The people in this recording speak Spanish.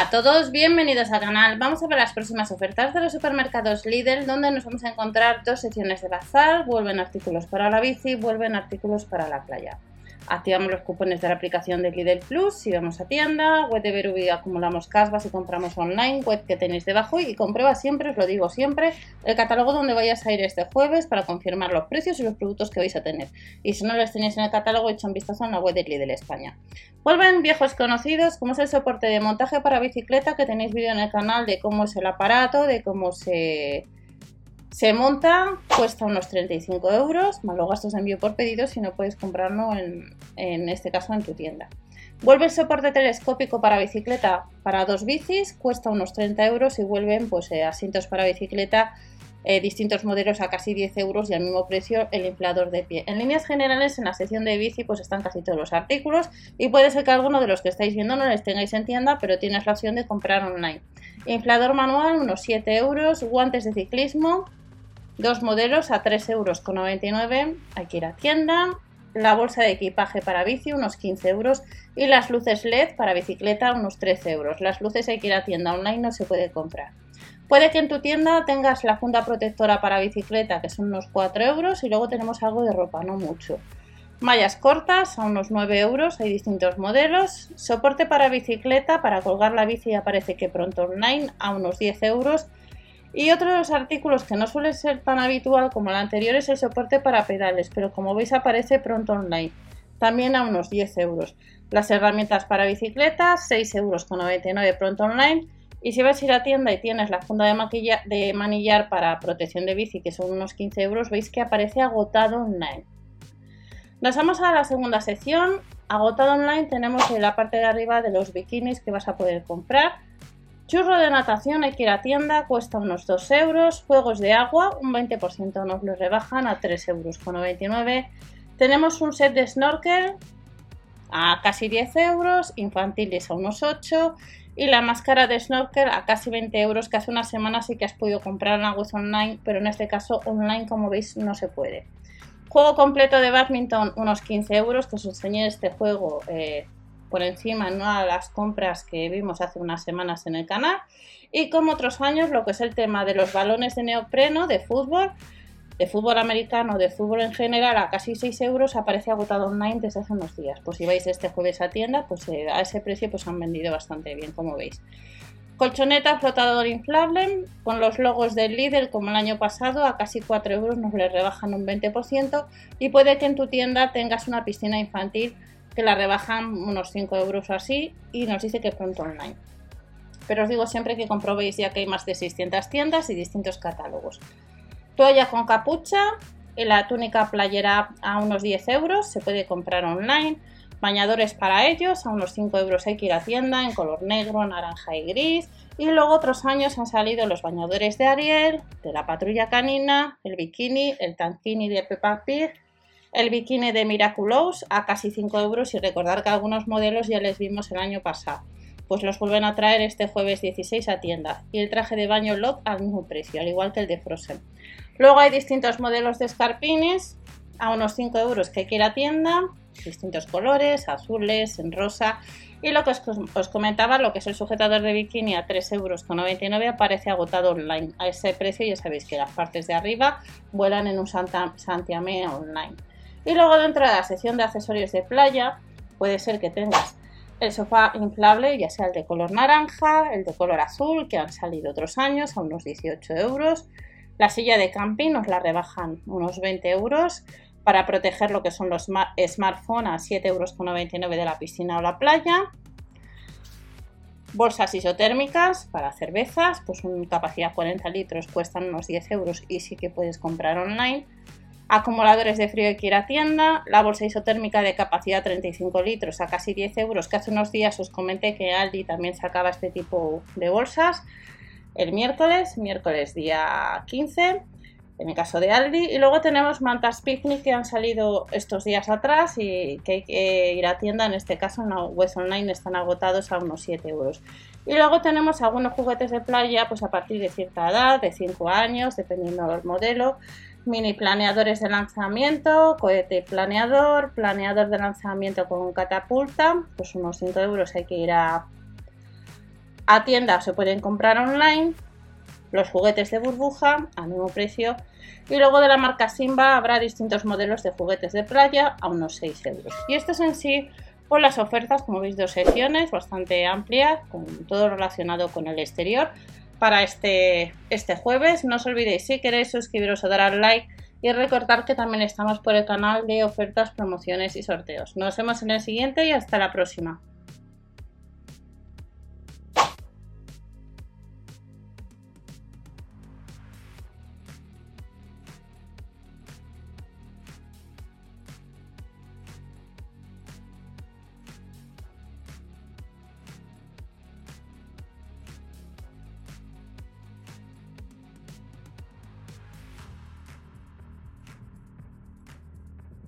Hola a todos, bienvenidos al canal. Vamos a ver las próximas ofertas de los supermercados Lidl, donde nos vamos a encontrar dos secciones de bazar, vuelven artículos para la bici, vuelven artículos para la playa. Activamos los cupones de la aplicación de Lidl Plus si vamos a tienda, web de Berubi acumulamos casvas y compramos online, web que tenéis debajo y comprueba siempre, os lo digo siempre, el catálogo donde vayas a ir este jueves para confirmar los precios y los productos que vais a tener. Y si no los tenéis en el catálogo, echa un vistazo en la web de Lidl España. Vuelven viejos conocidos, como es el soporte de montaje para bicicleta, que tenéis vídeo en el canal de cómo es el aparato, de cómo se se monta, cuesta unos 35 euros, más los gastos de envío por pedido si no puedes comprarlo en, este caso en tu tienda. Vuelve el soporte telescópico para bicicleta para dos bicis, cuesta unos 30 euros y vuelven pues, eh, asientos para bicicleta, eh, distintos modelos a casi 10 euros y al mismo precio el inflador de pie. En líneas generales, en la sección de bici pues están casi todos los artículos y puede ser que alguno de los que estáis viendo no les tengáis en tienda, pero tienes la opción de comprar online. Inflador manual, unos 7 euros, guantes de ciclismo, Dos modelos a 3,99 euros. Hay que ir a tienda. La bolsa de equipaje para bici, unos 15 euros. Y las luces LED para bicicleta, unos 13 euros. Las luces hay que ir a tienda online, no se puede comprar. Puede que en tu tienda tengas la funda protectora para bicicleta, que son unos 4 euros. Y luego tenemos algo de ropa, no mucho. Mallas cortas a unos 9 euros, hay distintos modelos. Soporte para bicicleta, para colgar la bici aparece que pronto online a unos 10 euros. Y otro de los artículos que no suele ser tan habitual como el anterior es el soporte para pedales, pero como veis aparece pronto online, también a unos 10 euros. Las herramientas para bicicletas, 6,99 euros pronto online. Y si vas a ir a tienda y tienes la funda de, de manillar para protección de bici, que son unos 15 euros, veis que aparece agotado online. Nos vamos a la segunda sección. Agotado online tenemos en la parte de arriba de los bikinis que vas a poder comprar Churro de natación hay que ir a tienda, cuesta unos 2 euros. Juegos de agua, un 20% nos lo rebajan a 3,99 euros. Tenemos un set de snorkel a casi 10 euros, infantiles a unos 8 y la máscara de snorkel a casi 20 euros que hace una semana sí que has podido comprar en web online, pero en este caso online como veis no se puede. Juego completo de badminton unos 15 euros, que os enseñé este juego eh, por encima en una de las compras que vimos hace unas semanas en el canal. Y como otros años, lo que es el tema de los balones de neopreno de fútbol, de fútbol americano, de fútbol en general, a casi 6 euros, aparece agotado online desde hace unos días. Pues si vais este jueves a tienda, pues eh, a ese precio pues han vendido bastante bien, como veis. Colchoneta flotador inflable con los logos del líder como el año pasado a casi 4 euros nos le rebajan un 20% y puede que en tu tienda tengas una piscina infantil que la rebajan unos 5 euros o así y nos dice que pronto online. Pero os digo siempre que comprobéis ya que hay más de 600 tiendas y distintos catálogos. Toalla con capucha la túnica playera a unos 10 euros, se puede comprar online. Bañadores para ellos a unos 5 euros hay que ir a tienda en color negro, naranja y gris. Y luego otros años han salido los bañadores de Ariel, de la patrulla canina, el bikini, el tankini de Peppa Pig el bikini de Miraculous a casi 5 euros y recordar que algunos modelos ya les vimos el año pasado. Pues los vuelven a traer este jueves 16 a tienda. Y el traje de baño Love al mismo precio, al igual que el de Frozen. Luego hay distintos modelos de escarpines a unos 5 euros que hay que ir a tienda. Distintos colores, azules, en rosa. Y lo que os, comentaba, lo que es el sujetador de bikini a 3,99 euros aparece agotado online. A ese precio ya sabéis que las partes de arriba vuelan en un Santiamé online. Y luego dentro de la sección de accesorios de playa puede ser que tengas el sofá inflable, ya sea el de color naranja, el de color azul, que han salido otros años a unos 18 euros. La silla de camping nos la rebajan unos 20 euros para proteger lo que son los smartphones a 7,99 euros de la piscina o la playa. Bolsas isotérmicas para cervezas, pues una capacidad 40 litros cuestan unos 10 euros y sí que puedes comprar online acumuladores de frío que ir a tienda, la bolsa isotérmica de capacidad 35 litros a casi 10 euros, que hace unos días os comenté que Aldi también sacaba este tipo de bolsas, el miércoles, miércoles día 15, en el caso de Aldi, y luego tenemos mantas picnic que han salido estos días atrás y que hay que ir a tienda, en este caso en la web online están agotados a unos 7 euros. Y luego tenemos algunos juguetes de playa, pues a partir de cierta edad, de 5 años, dependiendo del modelo, mini planeadores de lanzamiento, cohete planeador, planeador de lanzamiento con catapulta, pues unos 5 euros hay que ir a, A tienda se pueden comprar online los juguetes de burbuja al mismo precio y luego de la marca Simba habrá distintos modelos de juguetes de playa a unos 6 euros. Y esto es en sí por las ofertas, como veis, dos secciones bastante amplias, con todo relacionado con el exterior para este, este jueves. No os olvidéis, si queréis suscribiros o dar al like y recordar que también estamos por el canal de ofertas, promociones y sorteos. Nos vemos en el siguiente y hasta la próxima.